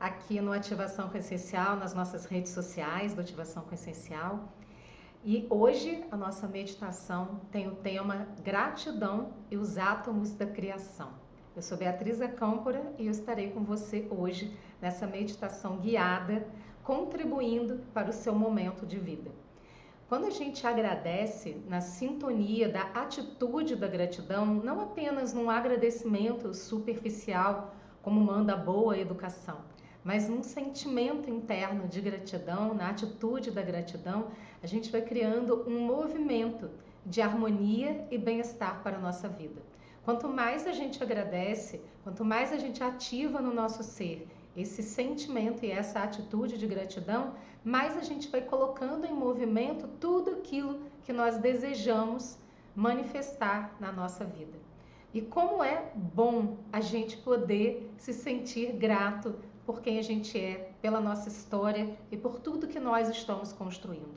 aqui no Ativação com Essencial, nas nossas redes sociais do Ativação com Essencial. E hoje a nossa meditação tem o tema Gratidão e os átomos da criação. Eu sou Beatriz Acâmpora e eu estarei com você hoje nessa meditação guiada, contribuindo para o seu momento de vida. Quando a gente agradece na sintonia da atitude da gratidão, não apenas num agradecimento superficial, como manda a boa educação, mas num sentimento interno de gratidão, na atitude da gratidão, a gente vai criando um movimento de harmonia e bem-estar para a nossa vida. Quanto mais a gente agradece, quanto mais a gente ativa no nosso ser esse sentimento e essa atitude de gratidão, mais a gente vai colocando em movimento tudo aquilo que nós desejamos manifestar na nossa vida. E como é bom a gente poder se sentir grato por quem a gente é, pela nossa história e por tudo que nós estamos construindo.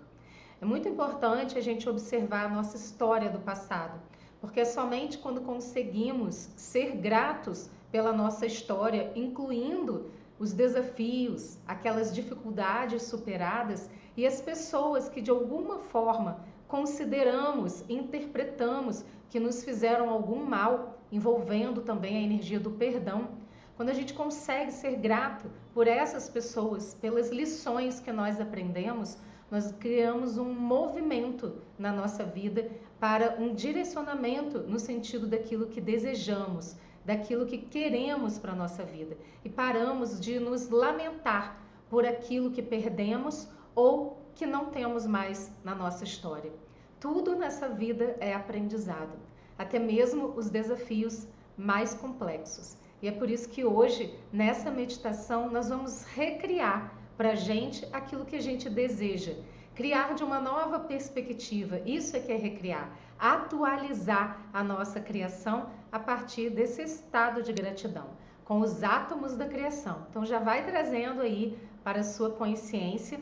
É muito importante a gente observar a nossa história do passado, porque é somente quando conseguimos ser gratos pela nossa história, incluindo os desafios, aquelas dificuldades superadas e as pessoas que de alguma forma consideramos, interpretamos que nos fizeram algum mal, envolvendo também a energia do perdão. Quando a gente consegue ser grato por essas pessoas, pelas lições que nós aprendemos, nós criamos um movimento na nossa vida para um direcionamento no sentido daquilo que desejamos, daquilo que queremos para a nossa vida e paramos de nos lamentar por aquilo que perdemos ou que não temos mais na nossa história. Tudo nessa vida é aprendizado, até mesmo os desafios mais complexos. E é por isso que hoje, nessa meditação, nós vamos recriar para a gente aquilo que a gente deseja, criar de uma nova perspectiva. Isso é que é recriar, atualizar a nossa criação a partir desse estado de gratidão, com os átomos da criação. Então já vai trazendo aí para a sua consciência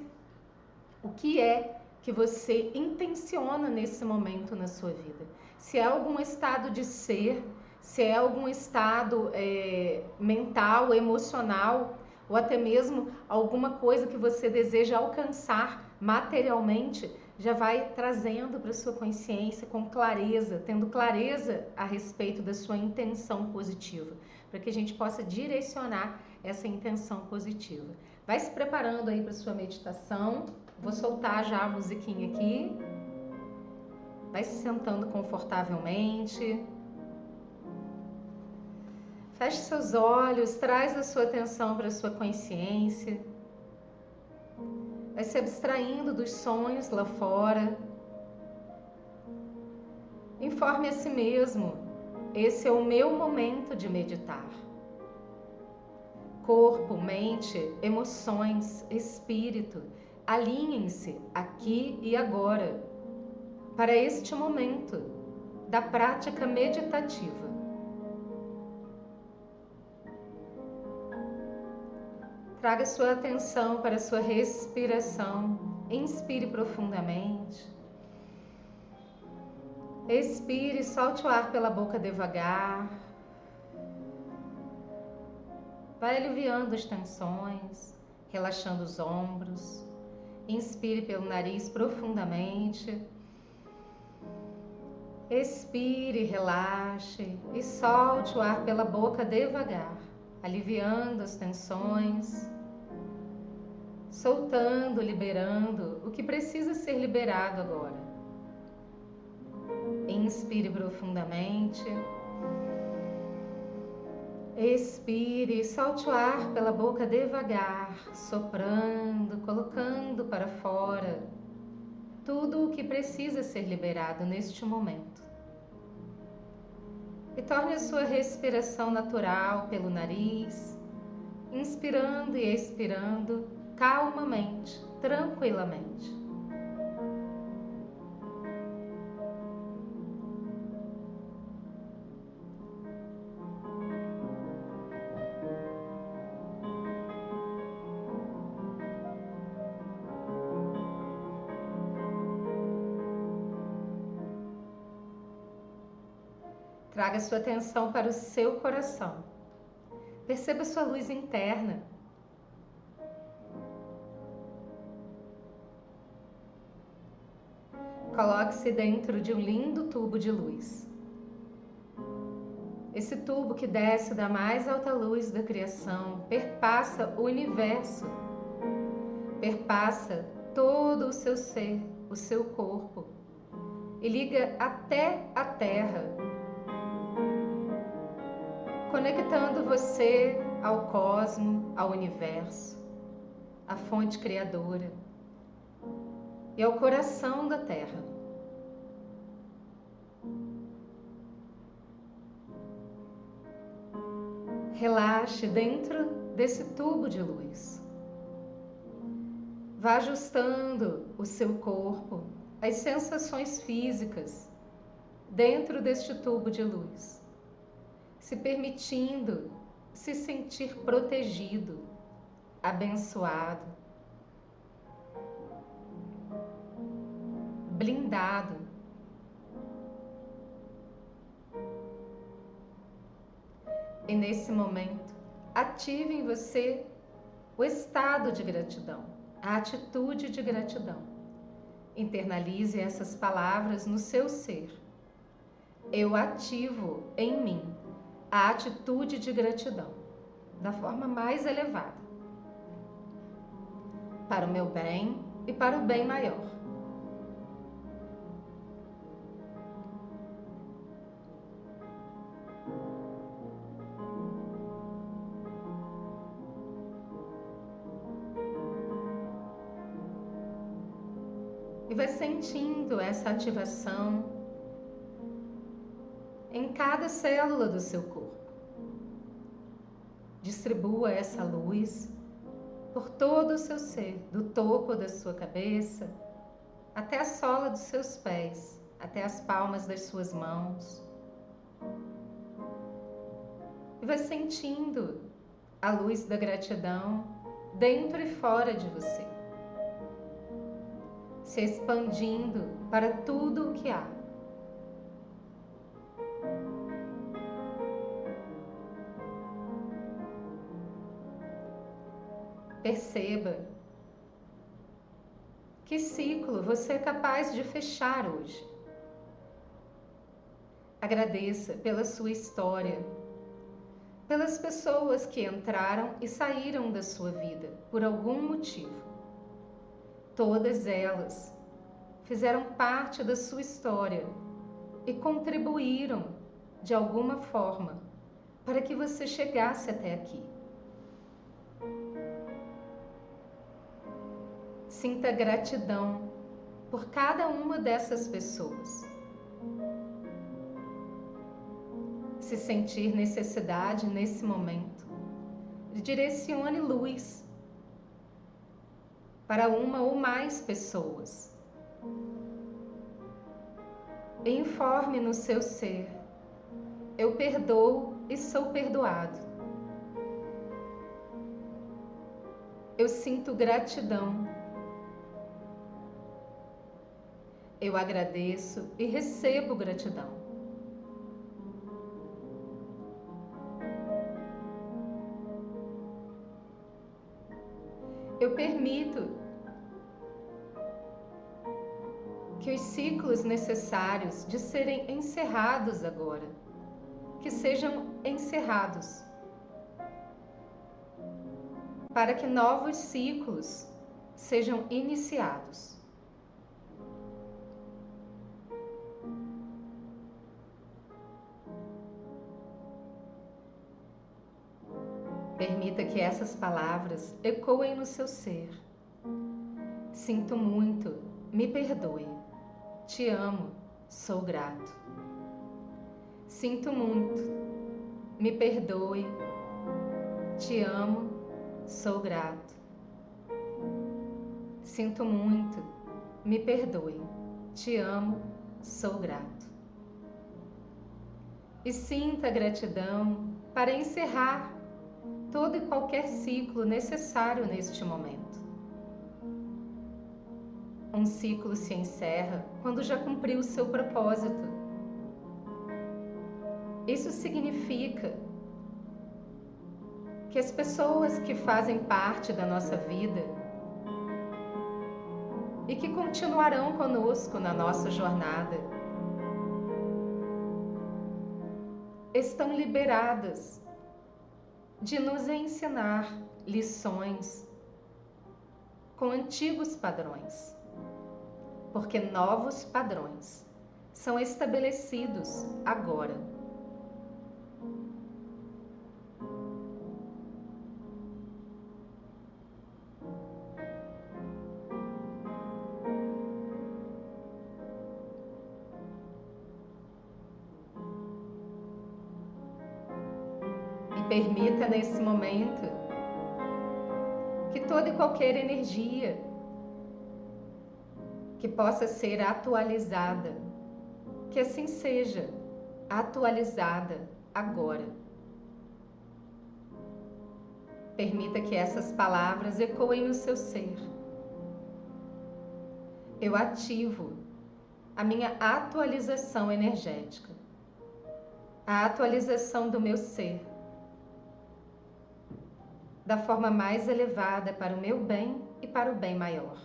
o que é que você intenciona nesse momento na sua vida. Se é algum estado de ser, se é algum estado é, mental, emocional, ou até mesmo alguma coisa que você deseja alcançar materialmente, já vai trazendo para sua consciência com clareza, tendo clareza a respeito da sua intenção positiva, para que a gente possa direcionar essa intenção positiva. Vai se preparando aí para sua meditação. Vou soltar já a musiquinha aqui. Vai se sentando confortavelmente. Feche seus olhos, traz a sua atenção para a sua consciência. Vai se abstraindo dos sonhos lá fora. Informe a si mesmo: esse é o meu momento de meditar. Corpo, mente, emoções, espírito, alinhem-se aqui e agora para este momento da prática meditativa. Traga sua atenção para a sua respiração. Inspire profundamente. Expire, solte o ar pela boca devagar. Vai aliviando as tensões, relaxando os ombros. Inspire pelo nariz profundamente. Expire, relaxe e solte o ar pela boca devagar aliviando as tensões, soltando, liberando o que precisa ser liberado agora. Inspire profundamente. Expire, solte o ar pela boca devagar, soprando, colocando para fora tudo o que precisa ser liberado neste momento e torne a sua respiração natural pelo nariz, inspirando e expirando calmamente, tranquilamente. a sua atenção para o seu coração. Perceba sua luz interna. Coloque-se dentro de um lindo tubo de luz. Esse tubo que desce da mais alta luz da criação perpassa o universo, perpassa todo o seu ser, o seu corpo, e liga até a Terra conectando você ao cosmo, ao universo, à fonte criadora e ao coração da Terra. Relaxe dentro desse tubo de luz. Vá ajustando o seu corpo, as sensações físicas dentro deste tubo de luz, se permitindo se sentir protegido, abençoado, blindado. E nesse momento, ative em você o estado de gratidão, a atitude de gratidão. Internalize essas palavras no seu ser. Eu ativo em mim a atitude de gratidão da forma mais elevada para o meu bem e para o bem maior. E vai sentindo essa ativação em cada célula do seu corpo. Distribua essa luz por todo o seu ser, do topo da sua cabeça até a sola dos seus pés, até as palmas das suas mãos. E vai sentindo a luz da gratidão dentro e fora de você se expandindo para tudo o que há. Perceba que ciclo você é capaz de fechar hoje. Agradeça pela sua história, pelas pessoas que entraram e saíram da sua vida por algum motivo. Todas elas fizeram parte da sua história e contribuíram de alguma forma para que você chegasse até aqui. Sinta gratidão por cada uma dessas pessoas. Se sentir necessidade nesse momento, direcione luz para uma ou mais pessoas. Informe no seu ser: eu perdoo e sou perdoado. Eu sinto gratidão. Eu agradeço e recebo gratidão. Eu permito que os ciclos necessários de serem encerrados agora, que sejam encerrados, para que novos ciclos sejam iniciados. Essas palavras ecoem no seu ser. Sinto muito, me perdoe. Te amo, sou grato. Sinto muito, me perdoe. Te amo, sou grato. Sinto muito, me perdoe. Te amo, sou grato. E sinta gratidão para encerrar todo e qualquer ciclo necessário neste momento. Um ciclo se encerra quando já cumpriu o seu propósito. Isso significa que as pessoas que fazem parte da nossa vida e que continuarão conosco na nossa jornada. Estão liberadas de nos ensinar lições com antigos padrões, porque novos padrões são estabelecidos agora. Que toda e qualquer energia que possa ser atualizada, que assim seja, atualizada agora. Permita que essas palavras ecoem no seu ser. Eu ativo a minha atualização energética, a atualização do meu ser da forma mais elevada para o meu bem e para o bem maior.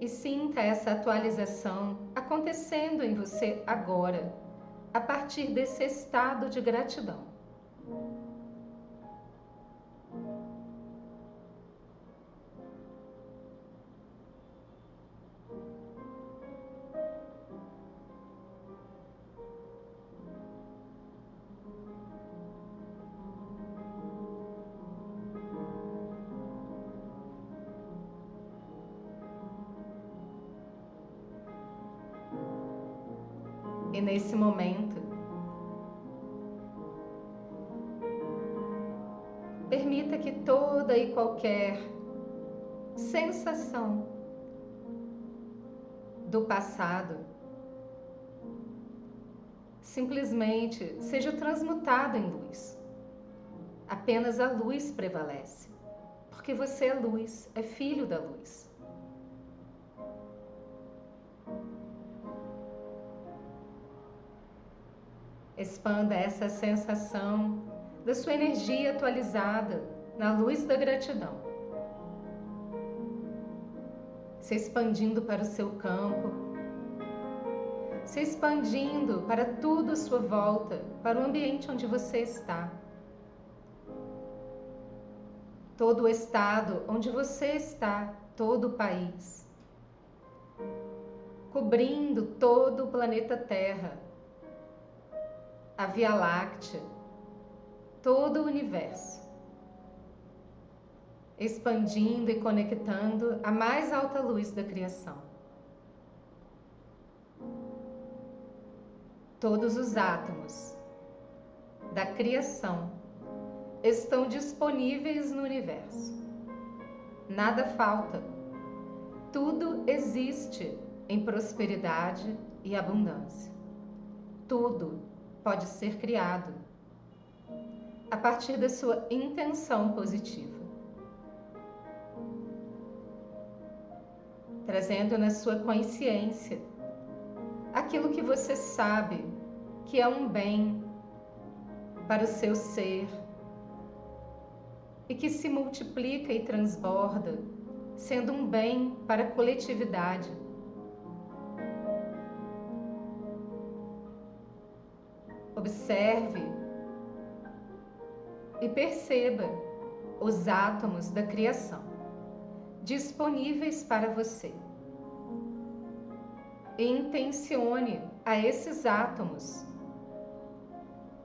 E sinta essa atualização acontecendo em você agora, a partir desse estado de gratidão. Permita que toda e qualquer sensação do passado simplesmente seja transmutada em luz. Apenas a luz prevalece, porque você é luz, é filho da luz. Expanda essa sensação da sua energia atualizada na luz da gratidão. Se expandindo para o seu campo, se expandindo para tudo à sua volta, para o ambiente onde você está. Todo o estado onde você está, todo o país. Cobrindo todo o planeta Terra a Via Láctea, todo o universo, expandindo e conectando a mais alta luz da criação. Todos os átomos da criação estão disponíveis no universo. Nada falta. Tudo existe em prosperidade e abundância. Tudo pode ser criado a partir da sua intenção positiva. Trazendo na sua consciência aquilo que você sabe que é um bem para o seu ser e que se multiplica e transborda, sendo um bem para a coletividade Observe e perceba os átomos da criação disponíveis para você. E intencione a esses átomos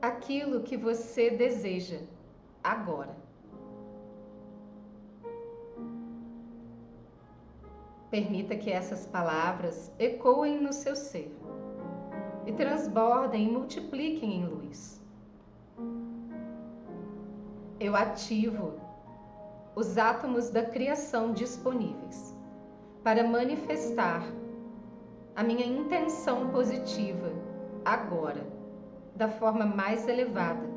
aquilo que você deseja agora. Permita que essas palavras ecoem no seu ser e transbordem e multipliquem em luz. Eu ativo os átomos da criação disponíveis para manifestar a minha intenção positiva agora, da forma mais elevada,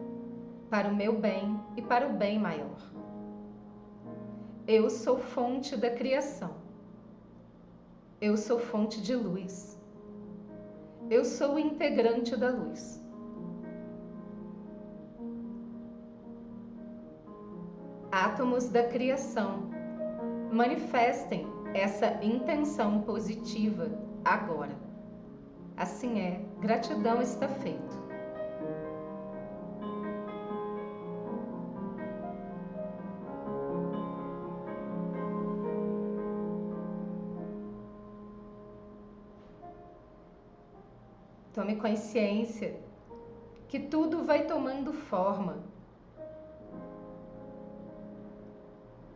para o meu bem e para o bem maior. Eu sou fonte da criação. Eu sou fonte de luz. Eu sou integrante da luz. Átomos da criação, manifestem essa intenção positiva agora. Assim é, gratidão está feito. Tome consciência que tudo vai tomando forma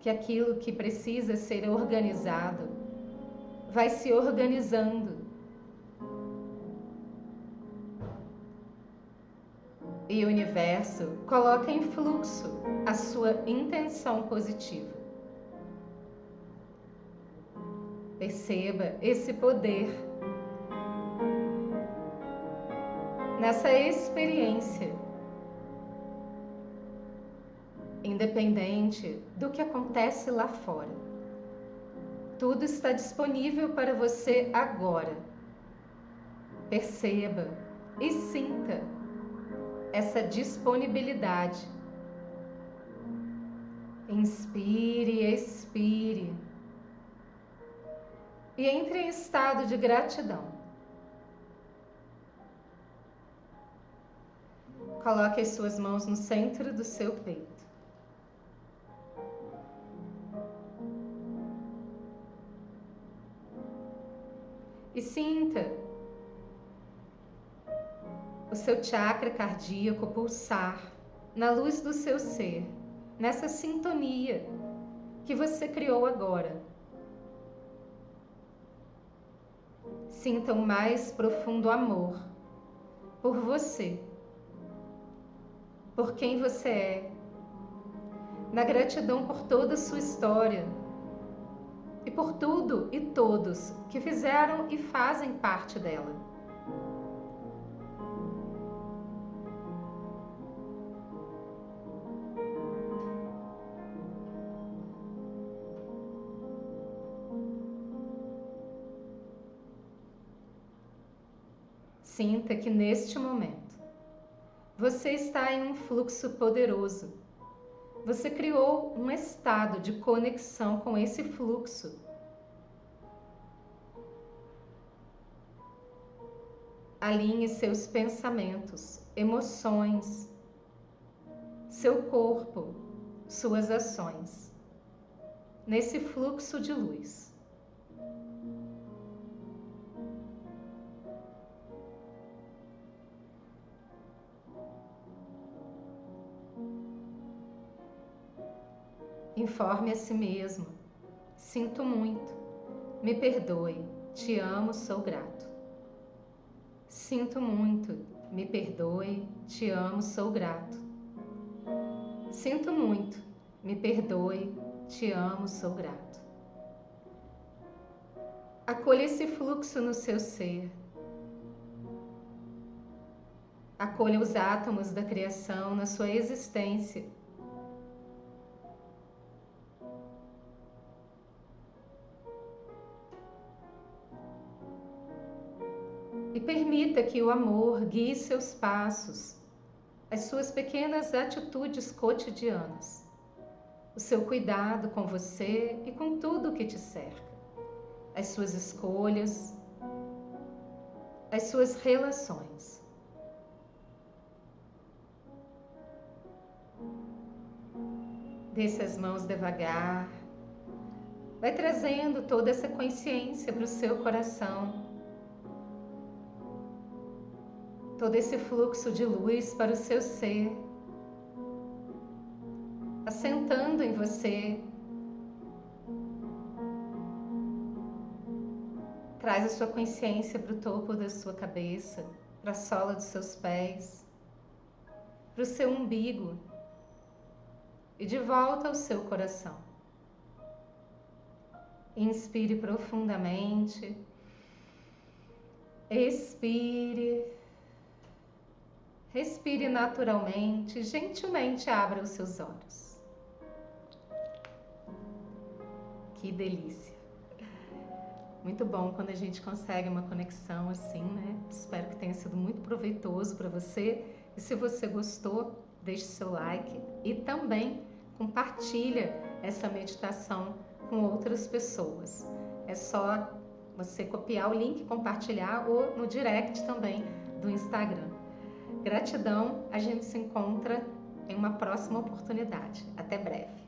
que aquilo que precisa ser organizado vai se organizando. E o universo coloca em fluxo a sua intenção positiva. Perceba esse poder nessa experiência independente do que acontece lá fora. Tudo está disponível para você agora. Perceba e sinta essa disponibilidade. Inspire, expire. E entre em estado de gratidão. Coloque as suas mãos no centro do seu peito. Sinta o seu chakra cardíaco pulsar na luz do seu ser, nessa sintonia que você criou agora. Sinta o mais profundo amor por você, por quem você é, na gratidão por toda a sua história e por tudo e todos que fizeram e fazem parte dela. Sinta que neste momento você está em um fluxo poderoso você criou um estado de conexão com esse fluxo. Alinhe seus pensamentos, emoções, seu corpo, suas ações nesse fluxo de luz. Informe a si mesmo. Sinto muito. Me perdoe. Te amo, sou grato. Sinto muito. Me perdoe. Te amo, sou grato. Sinto muito. Me perdoe. Te amo, sou grato. Acolha esse fluxo no seu ser. Acolha os átomos da criação na sua existência permita que o amor guie seus passos, as suas pequenas atitudes cotidianas, o seu cuidado com você e com tudo o que te cerca, as suas escolhas, as suas relações. Desce as mãos devagar, vai trazendo toda essa consciência para o seu coração todo esse fluxo de luz para o seu ser, assentando em você. Traz a sua consciência para o topo da sua cabeça, para a sola dos seus pés, para o seu umbigo e de volta ao seu coração. Inspire profundamente. Expire. Respire naturalmente, gentilmente abra os seus olhos. Que delícia! Muito bom quando a gente consegue uma conexão assim, né? Espero que tenha sido muito proveitoso para você. E se você gostou, deixe seu like e também compartilha essa meditação com outras pessoas. É só você copiar o link, compartilhar ou no direct também do Instagram. Gratidão, a gente se encontra em uma próxima oportunidade. Até breve.